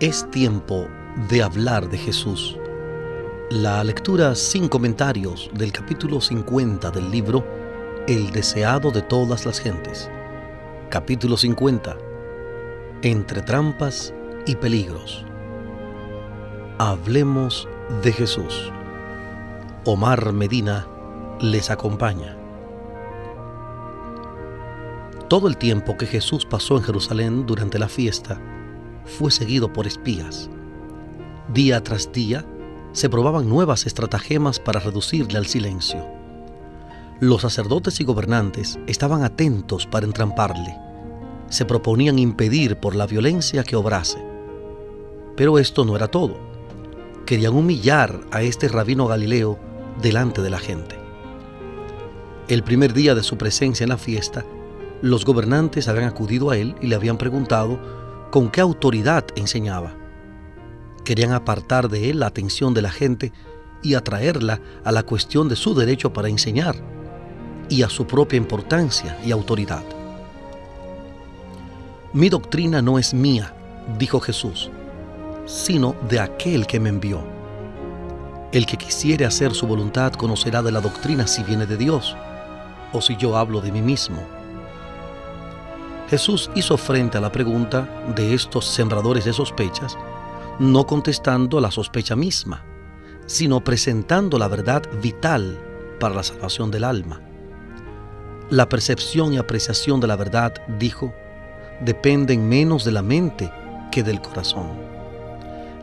Es tiempo de hablar de Jesús. La lectura sin comentarios del capítulo 50 del libro El deseado de todas las gentes. Capítulo 50. Entre trampas y peligros. Hablemos de Jesús. Omar Medina les acompaña. Todo el tiempo que Jesús pasó en Jerusalén durante la fiesta, fue seguido por espías. Día tras día se probaban nuevas estratagemas para reducirle al silencio. Los sacerdotes y gobernantes estaban atentos para entramparle. Se proponían impedir por la violencia que obrase. Pero esto no era todo. Querían humillar a este rabino galileo delante de la gente. El primer día de su presencia en la fiesta, los gobernantes habían acudido a él y le habían preguntado con qué autoridad enseñaba. Querían apartar de él la atención de la gente y atraerla a la cuestión de su derecho para enseñar y a su propia importancia y autoridad. Mi doctrina no es mía, dijo Jesús, sino de aquel que me envió. El que quisiere hacer su voluntad conocerá de la doctrina si viene de Dios o si yo hablo de mí mismo. Jesús hizo frente a la pregunta de estos sembradores de sospechas, no contestando la sospecha misma, sino presentando la verdad vital para la salvación del alma. La percepción y apreciación de la verdad, dijo, dependen menos de la mente que del corazón.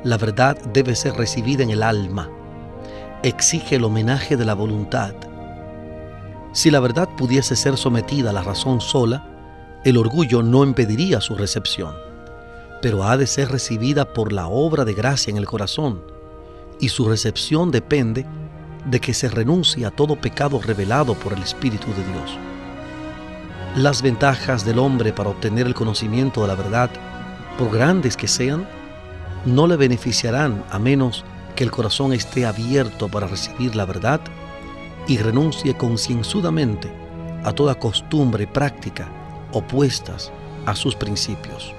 La verdad debe ser recibida en el alma. Exige el homenaje de la voluntad. Si la verdad pudiese ser sometida a la razón sola, el orgullo no impediría su recepción, pero ha de ser recibida por la obra de gracia en el corazón, y su recepción depende de que se renuncie a todo pecado revelado por el Espíritu de Dios. Las ventajas del hombre para obtener el conocimiento de la verdad, por grandes que sean, no le beneficiarán a menos que el corazón esté abierto para recibir la verdad y renuncie concienzudamente a toda costumbre y práctica opuestas a sus principios.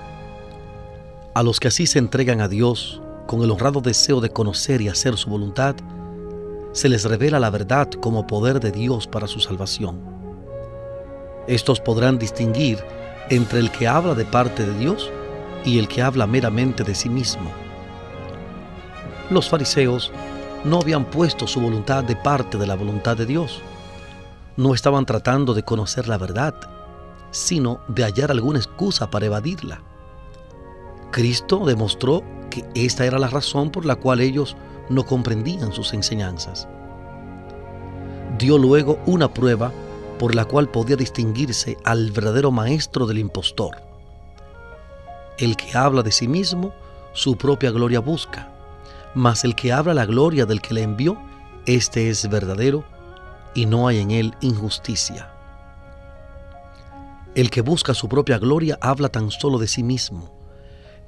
A los que así se entregan a Dios con el honrado deseo de conocer y hacer su voluntad, se les revela la verdad como poder de Dios para su salvación. Estos podrán distinguir entre el que habla de parte de Dios y el que habla meramente de sí mismo. Los fariseos no habían puesto su voluntad de parte de la voluntad de Dios. No estaban tratando de conocer la verdad, sino de hallar alguna excusa para evadirla. Cristo demostró que esta era la razón por la cual ellos no comprendían sus enseñanzas. Dio luego una prueba por la cual podía distinguirse al verdadero maestro del impostor. El que habla de sí mismo, su propia gloria busca, mas el que habla la gloria del que le envió, este es verdadero y no hay en él injusticia. El que busca su propia gloria habla tan solo de sí mismo.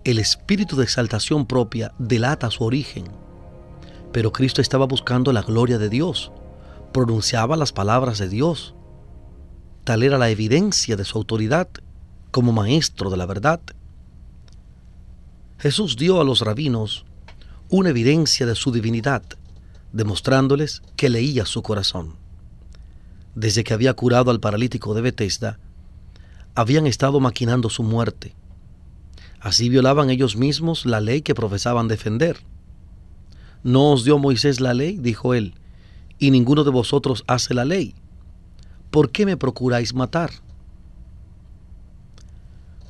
El espíritu de exaltación propia delata su origen. Pero Cristo estaba buscando la gloria de Dios, pronunciaba las palabras de Dios. Tal era la evidencia de su autoridad como maestro de la verdad. Jesús dio a los rabinos una evidencia de su divinidad, demostrándoles que leía su corazón. Desde que había curado al paralítico de Bethesda, habían estado maquinando su muerte. Así violaban ellos mismos la ley que profesaban defender. ¿No os dio Moisés la ley? dijo él, y ninguno de vosotros hace la ley. ¿Por qué me procuráis matar?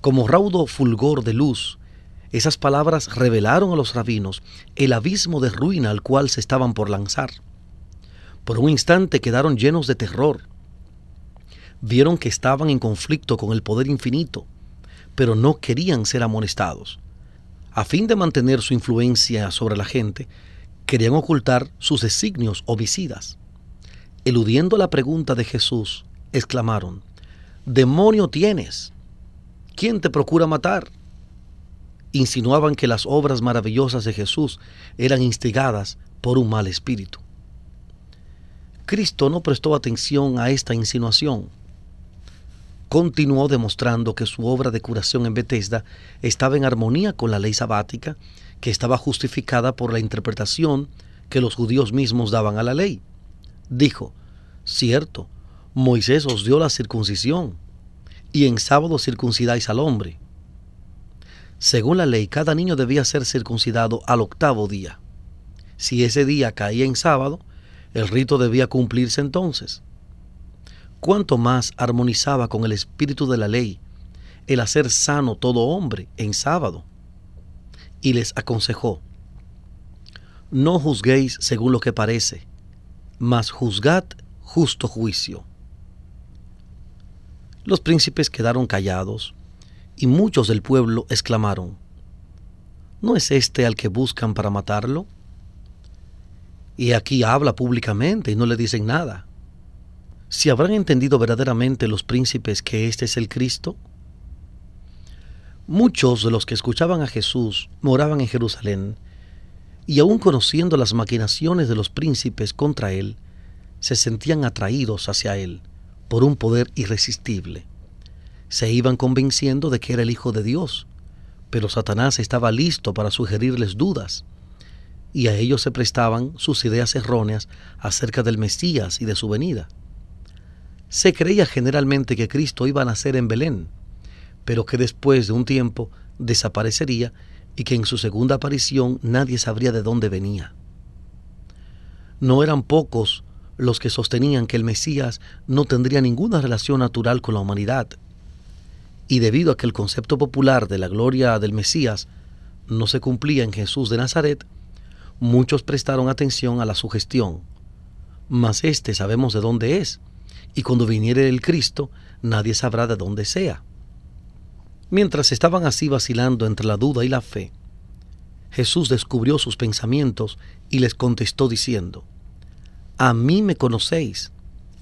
Como raudo fulgor de luz, esas palabras revelaron a los rabinos el abismo de ruina al cual se estaban por lanzar. Por un instante quedaron llenos de terror vieron que estaban en conflicto con el poder infinito, pero no querían ser amonestados. A fin de mantener su influencia sobre la gente, querían ocultar sus designios homicidas. Eludiendo la pregunta de Jesús, exclamaron, Demonio tienes. ¿Quién te procura matar? Insinuaban que las obras maravillosas de Jesús eran instigadas por un mal espíritu. Cristo no prestó atención a esta insinuación continuó demostrando que su obra de curación en Bethesda estaba en armonía con la ley sabática, que estaba justificada por la interpretación que los judíos mismos daban a la ley. Dijo, cierto, Moisés os dio la circuncisión, y en sábado circuncidáis al hombre. Según la ley, cada niño debía ser circuncidado al octavo día. Si ese día caía en sábado, el rito debía cumplirse entonces. Cuanto más armonizaba con el espíritu de la ley el hacer sano todo hombre en sábado. Y les aconsejó, no juzguéis según lo que parece, mas juzgad justo juicio. Los príncipes quedaron callados y muchos del pueblo exclamaron, ¿no es este al que buscan para matarlo? Y aquí habla públicamente y no le dicen nada. Si habrán entendido verdaderamente los príncipes que este es el Cristo. Muchos de los que escuchaban a Jesús moraban en Jerusalén, y aun conociendo las maquinaciones de los príncipes contra él, se sentían atraídos hacia él por un poder irresistible. Se iban convenciendo de que era el Hijo de Dios, pero Satanás estaba listo para sugerirles dudas y a ellos se prestaban sus ideas erróneas acerca del Mesías y de su venida. Se creía generalmente que Cristo iba a nacer en Belén, pero que después de un tiempo desaparecería y que en su segunda aparición nadie sabría de dónde venía. No eran pocos los que sostenían que el Mesías no tendría ninguna relación natural con la humanidad, y debido a que el concepto popular de la gloria del Mesías no se cumplía en Jesús de Nazaret, Muchos prestaron atención a la sugestión, mas éste sabemos de dónde es, y cuando viniere el Cristo, nadie sabrá de dónde sea. Mientras estaban así vacilando entre la duda y la fe, Jesús descubrió sus pensamientos y les contestó diciendo, A mí me conocéis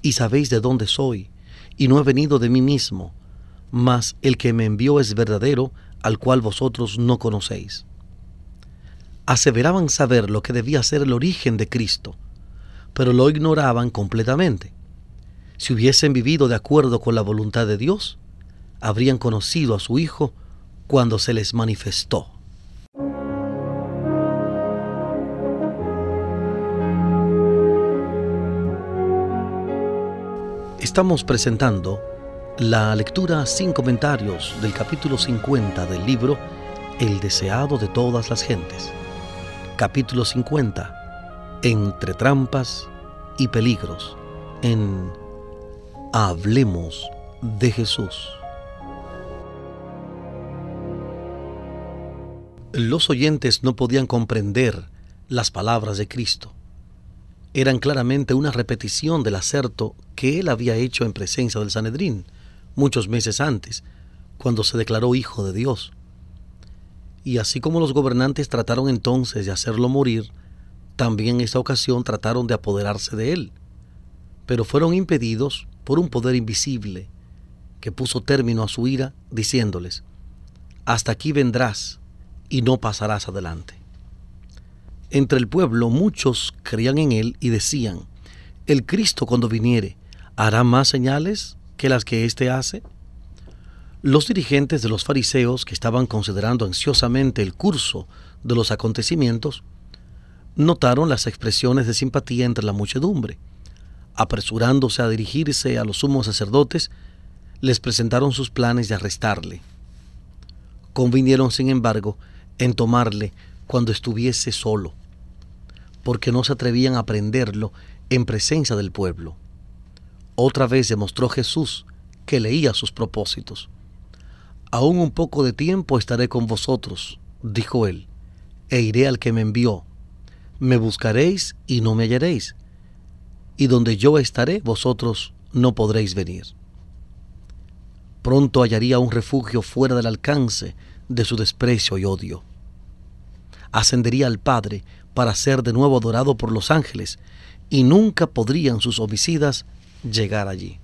y sabéis de dónde soy, y no he venido de mí mismo, mas el que me envió es verdadero, al cual vosotros no conocéis aseveraban saber lo que debía ser el origen de Cristo, pero lo ignoraban completamente. Si hubiesen vivido de acuerdo con la voluntad de Dios, habrían conocido a su Hijo cuando se les manifestó. Estamos presentando la lectura sin comentarios del capítulo 50 del libro El deseado de todas las gentes capítulo 50, entre trampas y peligros, en Hablemos de Jesús. Los oyentes no podían comprender las palabras de Cristo. Eran claramente una repetición del acerto que él había hecho en presencia del Sanedrín muchos meses antes, cuando se declaró hijo de Dios. Y así como los gobernantes trataron entonces de hacerlo morir, también en esta ocasión trataron de apoderarse de él, pero fueron impedidos por un poder invisible que puso término a su ira diciéndoles, hasta aquí vendrás y no pasarás adelante. Entre el pueblo muchos creían en él y decían, el Cristo cuando viniere hará más señales que las que éste hace. Los dirigentes de los fariseos, que estaban considerando ansiosamente el curso de los acontecimientos, notaron las expresiones de simpatía entre la muchedumbre. Apresurándose a dirigirse a los sumos sacerdotes, les presentaron sus planes de arrestarle. Convinieron, sin embargo, en tomarle cuando estuviese solo, porque no se atrevían a prenderlo en presencia del pueblo. Otra vez demostró Jesús que leía sus propósitos. Aún un poco de tiempo estaré con vosotros, dijo él, e iré al que me envió. Me buscaréis y no me hallaréis, y donde yo estaré vosotros no podréis venir. Pronto hallaría un refugio fuera del alcance de su desprecio y odio. Ascendería al Padre para ser de nuevo adorado por los ángeles, y nunca podrían sus homicidas llegar allí.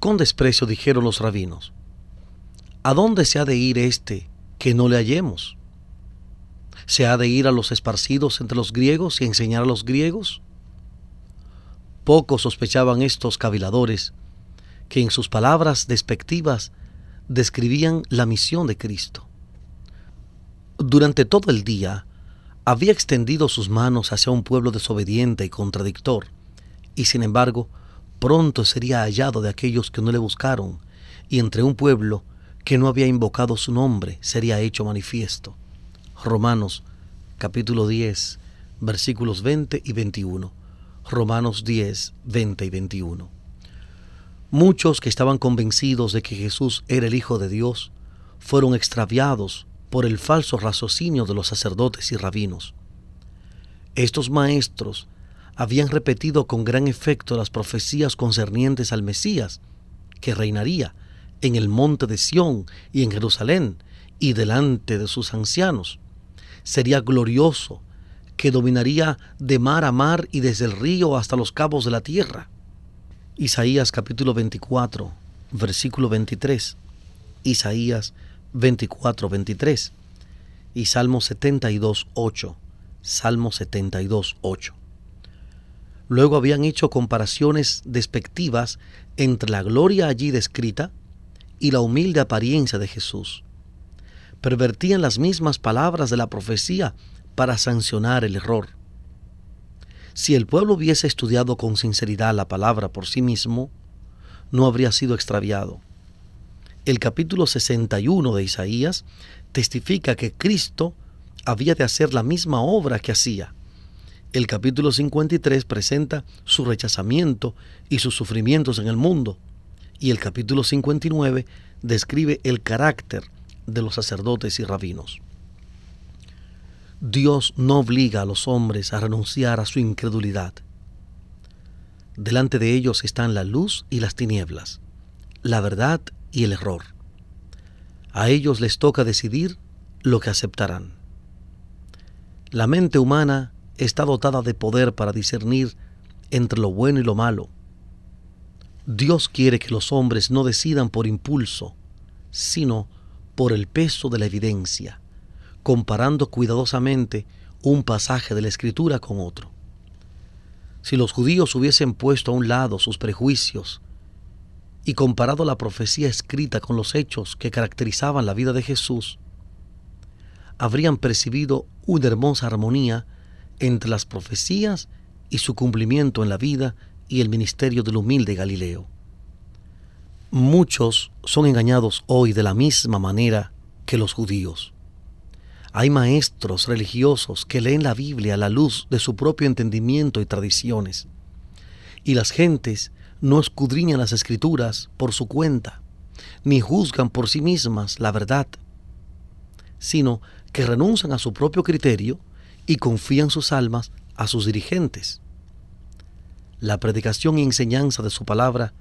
Con desprecio dijeron los rabinos, ¿a dónde se ha de ir este que no le hallemos? ¿Se ha de ir a los esparcidos entre los griegos y enseñar a los griegos? Poco sospechaban estos caviladores que en sus palabras despectivas describían la misión de Cristo. Durante todo el día había extendido sus manos hacia un pueblo desobediente y contradictor, y sin embargo pronto sería hallado de aquellos que no le buscaron, y entre un pueblo que no había invocado su nombre sería hecho manifiesto. Romanos capítulo 10, versículos 20 y 21. Romanos 10, 20 y 21. Muchos que estaban convencidos de que Jesús era el Hijo de Dios fueron extraviados por el falso raciocinio de los sacerdotes y rabinos. Estos maestros habían repetido con gran efecto las profecías concernientes al Mesías, que reinaría en el monte de Sión y en Jerusalén y delante de sus ancianos. Sería glorioso, que dominaría de mar a mar y desde el río hasta los cabos de la tierra. Isaías capítulo 24, versículo 23. Isaías 24, 23. Y Salmo 72, 8. Salmo 72, 8. Luego habían hecho comparaciones despectivas entre la gloria allí descrita y la humilde apariencia de Jesús. Pervertían las mismas palabras de la profecía para sancionar el error. Si el pueblo hubiese estudiado con sinceridad la palabra por sí mismo, no habría sido extraviado. El capítulo 61 de Isaías testifica que Cristo había de hacer la misma obra que hacía el capítulo 53 presenta su rechazamiento y sus sufrimientos en el mundo. Y el capítulo 59 describe el carácter de los sacerdotes y rabinos. Dios no obliga a los hombres a renunciar a su incredulidad. Delante de ellos están la luz y las tinieblas, la verdad y el error. A ellos les toca decidir lo que aceptarán. La mente humana está dotada de poder para discernir entre lo bueno y lo malo. Dios quiere que los hombres no decidan por impulso, sino por el peso de la evidencia, comparando cuidadosamente un pasaje de la Escritura con otro. Si los judíos hubiesen puesto a un lado sus prejuicios y comparado la profecía escrita con los hechos que caracterizaban la vida de Jesús, habrían percibido una hermosa armonía entre las profecías y su cumplimiento en la vida y el ministerio del humilde Galileo. Muchos son engañados hoy de la misma manera que los judíos. Hay maestros religiosos que leen la Biblia a la luz de su propio entendimiento y tradiciones, y las gentes no escudriñan las escrituras por su cuenta, ni juzgan por sí mismas la verdad, sino que renuncian a su propio criterio y confían sus almas a sus dirigentes. La predicación y enseñanza de su palabra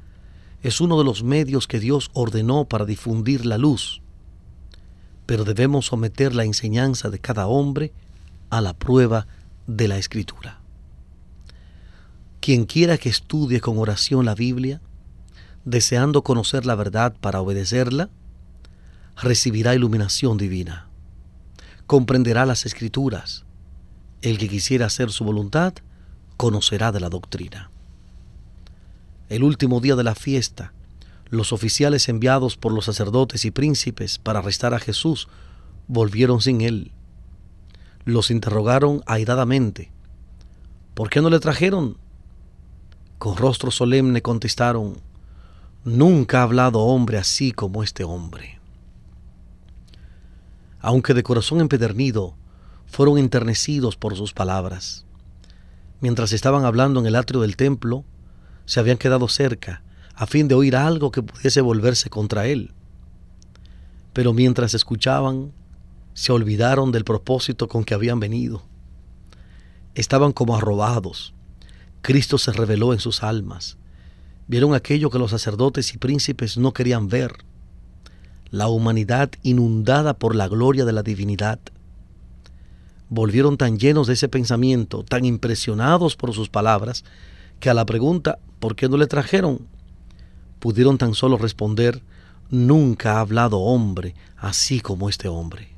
es uno de los medios que Dios ordenó para difundir la luz, pero debemos someter la enseñanza de cada hombre a la prueba de la escritura. Quien quiera que estudie con oración la Biblia, deseando conocer la verdad para obedecerla, recibirá iluminación divina, comprenderá las escrituras, el que quisiera hacer su voluntad conocerá de la doctrina. El último día de la fiesta, los oficiales enviados por los sacerdotes y príncipes para arrestar a Jesús volvieron sin él. Los interrogaron airadamente. ¿Por qué no le trajeron? Con rostro solemne contestaron, Nunca ha hablado hombre así como este hombre. Aunque de corazón empedernido, fueron enternecidos por sus palabras. Mientras estaban hablando en el atrio del templo, se habían quedado cerca a fin de oír algo que pudiese volverse contra él. Pero mientras escuchaban, se olvidaron del propósito con que habían venido. Estaban como arrobados. Cristo se reveló en sus almas. Vieron aquello que los sacerdotes y príncipes no querían ver. La humanidad inundada por la gloria de la divinidad volvieron tan llenos de ese pensamiento, tan impresionados por sus palabras, que a la pregunta ¿por qué no le trajeron? pudieron tan solo responder Nunca ha hablado hombre así como este hombre.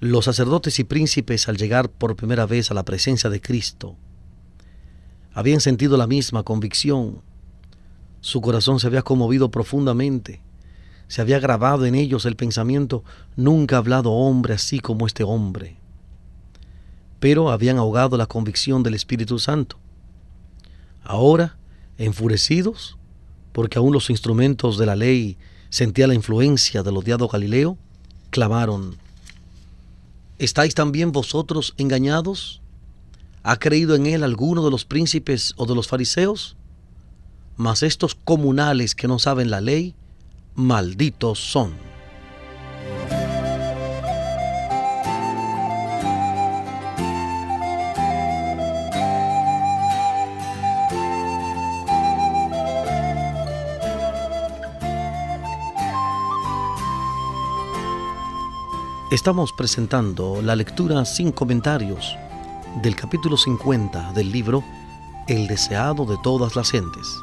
Los sacerdotes y príncipes al llegar por primera vez a la presencia de Cristo habían sentido la misma convicción. Su corazón se había conmovido profundamente. Se había grabado en ellos el pensamiento, nunca ha hablado hombre así como este hombre. Pero habían ahogado la convicción del Espíritu Santo. Ahora, enfurecidos, porque aún los instrumentos de la ley sentían la influencia del odiado Galileo, clamaron, ¿estáis también vosotros engañados? ¿Ha creído en él alguno de los príncipes o de los fariseos? Mas estos comunales que no saben la ley, malditos son. Estamos presentando la lectura sin comentarios del capítulo 50 del libro El deseado de todas las gentes.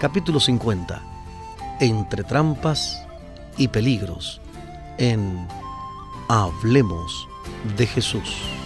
Capítulo 50. Entre trampas y peligros en Hablemos de Jesús.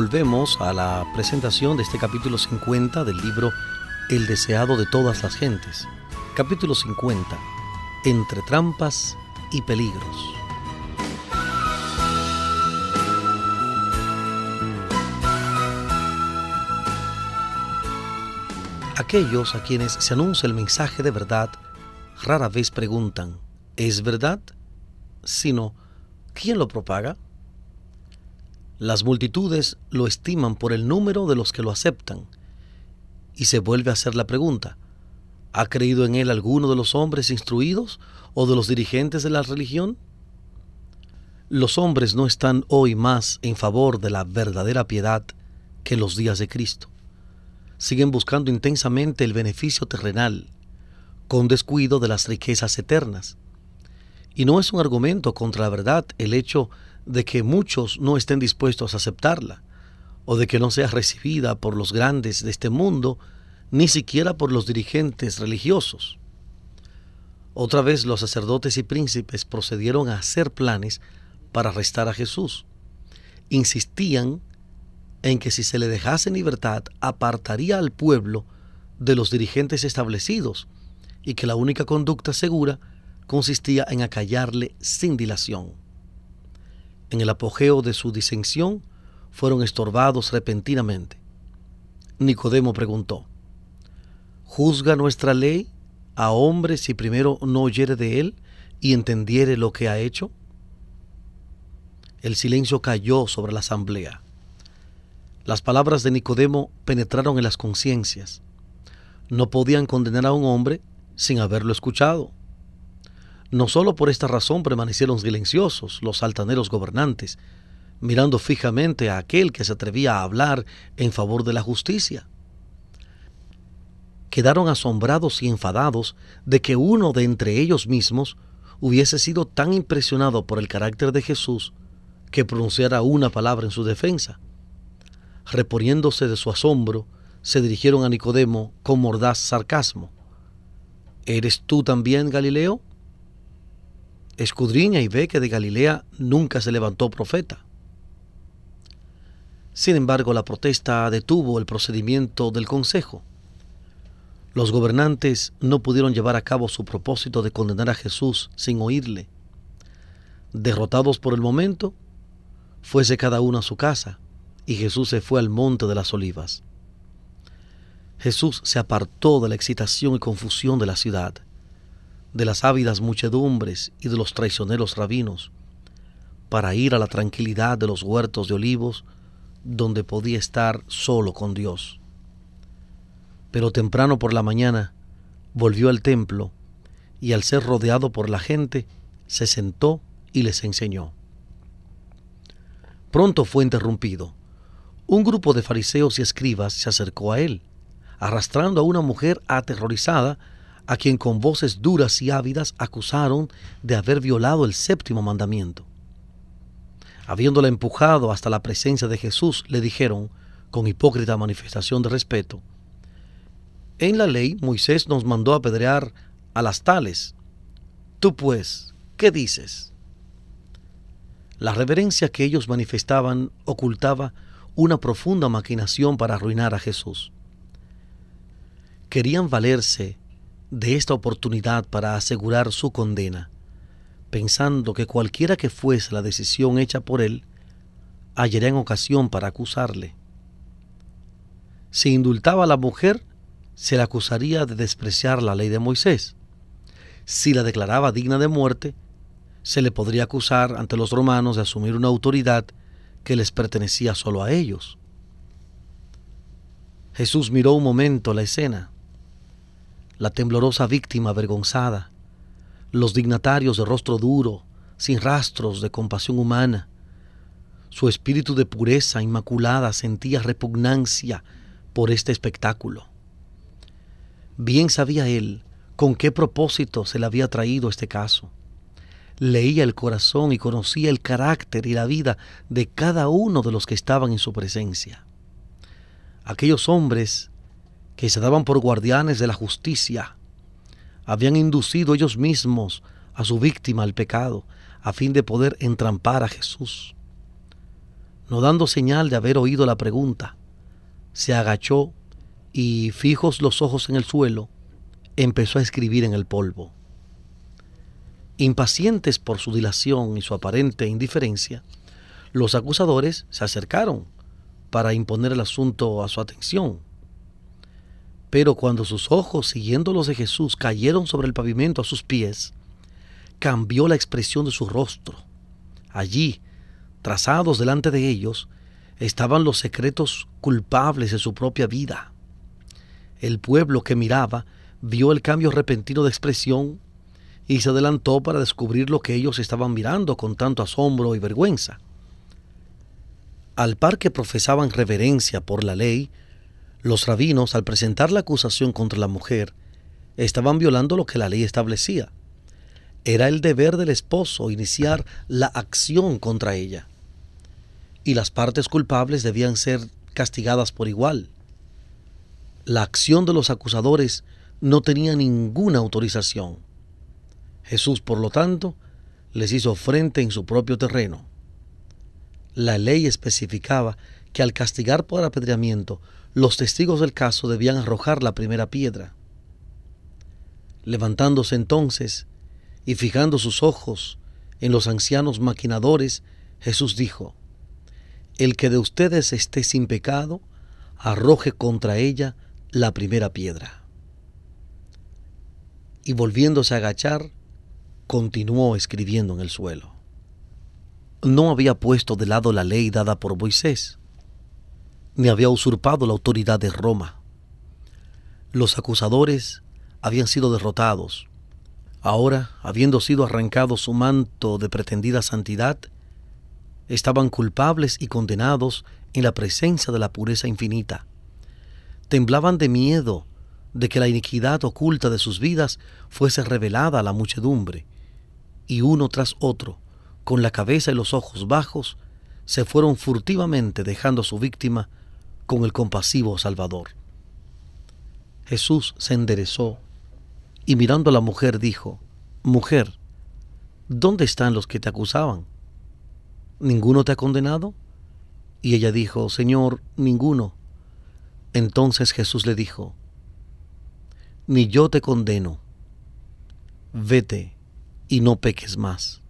Volvemos a la presentación de este capítulo 50 del libro El deseado de todas las gentes. Capítulo 50. Entre trampas y peligros. Aquellos a quienes se anuncia el mensaje de verdad rara vez preguntan, ¿es verdad? Sino, ¿quién lo propaga? Las multitudes lo estiman por el número de los que lo aceptan. Y se vuelve a hacer la pregunta, ¿ha creído en él alguno de los hombres instruidos o de los dirigentes de la religión? Los hombres no están hoy más en favor de la verdadera piedad que los días de Cristo. Siguen buscando intensamente el beneficio terrenal, con descuido de las riquezas eternas. Y no es un argumento contra la verdad el hecho de que muchos no estén dispuestos a aceptarla, o de que no sea recibida por los grandes de este mundo, ni siquiera por los dirigentes religiosos. Otra vez los sacerdotes y príncipes procedieron a hacer planes para arrestar a Jesús. Insistían en que si se le dejase en libertad apartaría al pueblo de los dirigentes establecidos y que la única conducta segura consistía en acallarle sin dilación en el apogeo de su disensión, fueron estorbados repentinamente. Nicodemo preguntó, ¿Juzga nuestra ley a hombre si primero no oyere de él y entendiere lo que ha hecho? El silencio cayó sobre la asamblea. Las palabras de Nicodemo penetraron en las conciencias. No podían condenar a un hombre sin haberlo escuchado. No solo por esta razón permanecieron silenciosos los altaneros gobernantes, mirando fijamente a aquel que se atrevía a hablar en favor de la justicia. Quedaron asombrados y enfadados de que uno de entre ellos mismos hubiese sido tan impresionado por el carácter de Jesús que pronunciara una palabra en su defensa. Reponiéndose de su asombro, se dirigieron a Nicodemo con mordaz sarcasmo. ¿Eres tú también Galileo? Escudriña y ve que de Galilea nunca se levantó profeta. Sin embargo, la protesta detuvo el procedimiento del Consejo. Los gobernantes no pudieron llevar a cabo su propósito de condenar a Jesús sin oírle. Derrotados por el momento, fuese cada uno a su casa, y Jesús se fue al monte de las olivas. Jesús se apartó de la excitación y confusión de la ciudad, de las ávidas muchedumbres y de los traicioneros rabinos, para ir a la tranquilidad de los huertos de olivos, donde podía estar solo con Dios pero temprano por la mañana volvió al templo y al ser rodeado por la gente, se sentó y les enseñó. Pronto fue interrumpido. Un grupo de fariseos y escribas se acercó a él, arrastrando a una mujer aterrorizada, a quien con voces duras y ávidas acusaron de haber violado el séptimo mandamiento. Habiéndola empujado hasta la presencia de Jesús, le dijeron, con hipócrita manifestación de respeto, en la ley Moisés nos mandó apedrear a las tales. Tú pues, ¿qué dices? La reverencia que ellos manifestaban ocultaba una profunda maquinación para arruinar a Jesús. Querían valerse de esta oportunidad para asegurar su condena, pensando que cualquiera que fuese la decisión hecha por él, hallarían ocasión para acusarle. Si indultaba a la mujer, se le acusaría de despreciar la ley de Moisés. Si la declaraba digna de muerte, se le podría acusar ante los romanos de asumir una autoridad que les pertenecía solo a ellos. Jesús miró un momento la escena, la temblorosa víctima avergonzada, los dignatarios de rostro duro, sin rastros de compasión humana. Su espíritu de pureza inmaculada sentía repugnancia por este espectáculo. Bien sabía él con qué propósito se le había traído este caso. Leía el corazón y conocía el carácter y la vida de cada uno de los que estaban en su presencia. Aquellos hombres que se daban por guardianes de la justicia habían inducido ellos mismos a su víctima al pecado a fin de poder entrampar a Jesús. No dando señal de haber oído la pregunta, se agachó y fijos los ojos en el suelo, empezó a escribir en el polvo. Impacientes por su dilación y su aparente indiferencia, los acusadores se acercaron para imponer el asunto a su atención. Pero cuando sus ojos, siguiendo los de Jesús, cayeron sobre el pavimento a sus pies, cambió la expresión de su rostro. Allí, trazados delante de ellos, estaban los secretos culpables de su propia vida. El pueblo que miraba vio el cambio repentino de expresión y se adelantó para descubrir lo que ellos estaban mirando con tanto asombro y vergüenza. Al par que profesaban reverencia por la ley, los rabinos, al presentar la acusación contra la mujer, estaban violando lo que la ley establecía. Era el deber del esposo iniciar la acción contra ella, y las partes culpables debían ser castigadas por igual. La acción de los acusadores no tenía ninguna autorización. Jesús, por lo tanto, les hizo frente en su propio terreno. La ley especificaba que al castigar por apedreamiento, los testigos del caso debían arrojar la primera piedra. Levantándose entonces y fijando sus ojos en los ancianos maquinadores, Jesús dijo, El que de ustedes esté sin pecado, arroje contra ella la primera piedra. Y volviéndose a agachar, continuó escribiendo en el suelo. No había puesto de lado la ley dada por Moisés, ni había usurpado la autoridad de Roma. Los acusadores habían sido derrotados. Ahora, habiendo sido arrancado su manto de pretendida santidad, estaban culpables y condenados en la presencia de la pureza infinita temblaban de miedo de que la iniquidad oculta de sus vidas fuese revelada a la muchedumbre, y uno tras otro, con la cabeza y los ojos bajos, se fueron furtivamente dejando a su víctima con el compasivo Salvador. Jesús se enderezó y mirando a la mujer dijo, Mujer, ¿dónde están los que te acusaban? ¿Ninguno te ha condenado? Y ella dijo, Señor, ninguno. Entonces Jesús le dijo, Ni yo te condeno, vete y no peques más.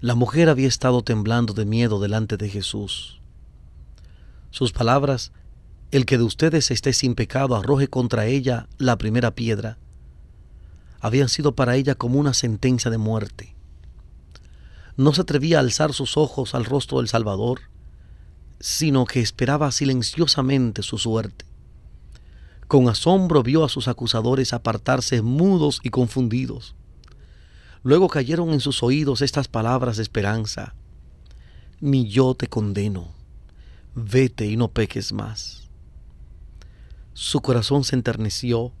La mujer había estado temblando de miedo delante de Jesús. Sus palabras, el que de ustedes esté sin pecado arroje contra ella la primera piedra, habían sido para ella como una sentencia de muerte. No se atrevía a alzar sus ojos al rostro del Salvador, sino que esperaba silenciosamente su suerte. Con asombro vio a sus acusadores apartarse mudos y confundidos. Luego cayeron en sus oídos estas palabras de esperanza. Ni yo te condeno, vete y no peques más. Su corazón se enterneció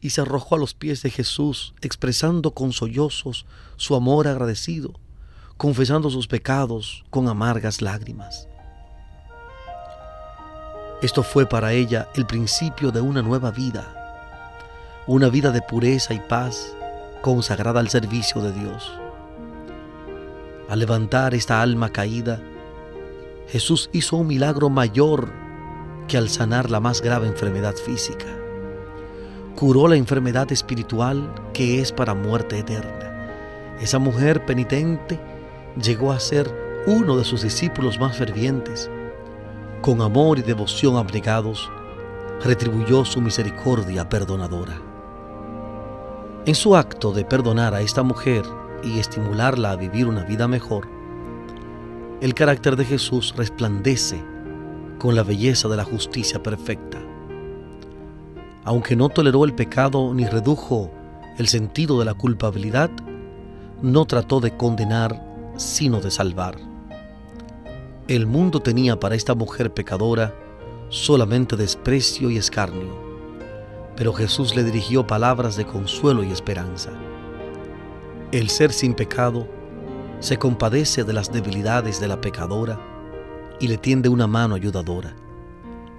y se arrojó a los pies de Jesús, expresando con sollozos su amor agradecido, confesando sus pecados con amargas lágrimas. Esto fue para ella el principio de una nueva vida, una vida de pureza y paz consagrada al servicio de Dios. Al levantar esta alma caída, Jesús hizo un milagro mayor que al sanar la más grave enfermedad física. Curó la enfermedad espiritual que es para muerte eterna. Esa mujer penitente llegó a ser uno de sus discípulos más fervientes con amor y devoción abnegados, retribuyó su misericordia perdonadora. En su acto de perdonar a esta mujer y estimularla a vivir una vida mejor, el carácter de Jesús resplandece con la belleza de la justicia perfecta. Aunque no toleró el pecado ni redujo el sentido de la culpabilidad, no trató de condenar, sino de salvar. El mundo tenía para esta mujer pecadora solamente desprecio y escarnio, pero Jesús le dirigió palabras de consuelo y esperanza. El ser sin pecado se compadece de las debilidades de la pecadora y le tiende una mano ayudadora.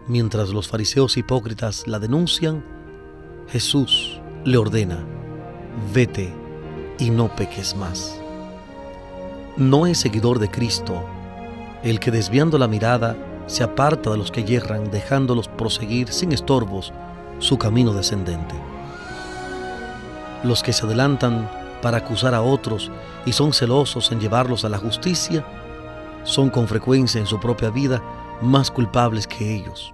Mientras los fariseos hipócritas la denuncian, Jesús le ordena, vete y no peques más. No es seguidor de Cristo el que desviando la mirada se aparta de los que yerran, dejándolos proseguir sin estorbos su camino descendente. Los que se adelantan para acusar a otros y son celosos en llevarlos a la justicia, son con frecuencia en su propia vida más culpables que ellos.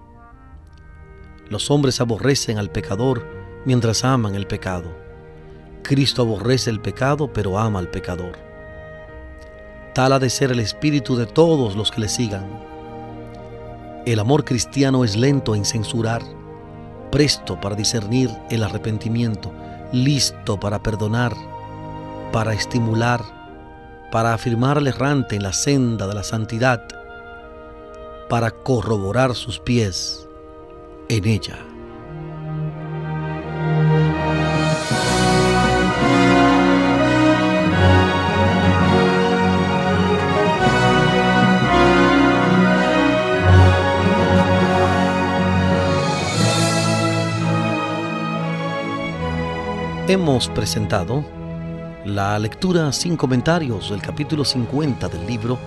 Los hombres aborrecen al pecador mientras aman el pecado. Cristo aborrece el pecado pero ama al pecador. Tal ha de ser el espíritu de todos los que le sigan. El amor cristiano es lento en censurar, presto para discernir el arrepentimiento, listo para perdonar, para estimular, para afirmar al errante en la senda de la santidad, para corroborar sus pies en ella. Hemos presentado la lectura sin comentarios del capítulo 50 del libro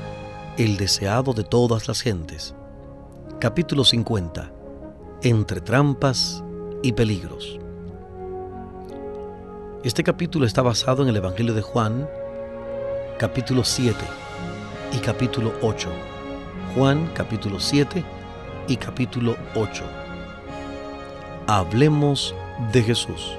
El deseado de todas las gentes. Capítulo 50. Entre trampas y peligros. Este capítulo está basado en el Evangelio de Juan, capítulo 7 y capítulo 8. Juan, capítulo 7 y capítulo 8. Hablemos de Jesús.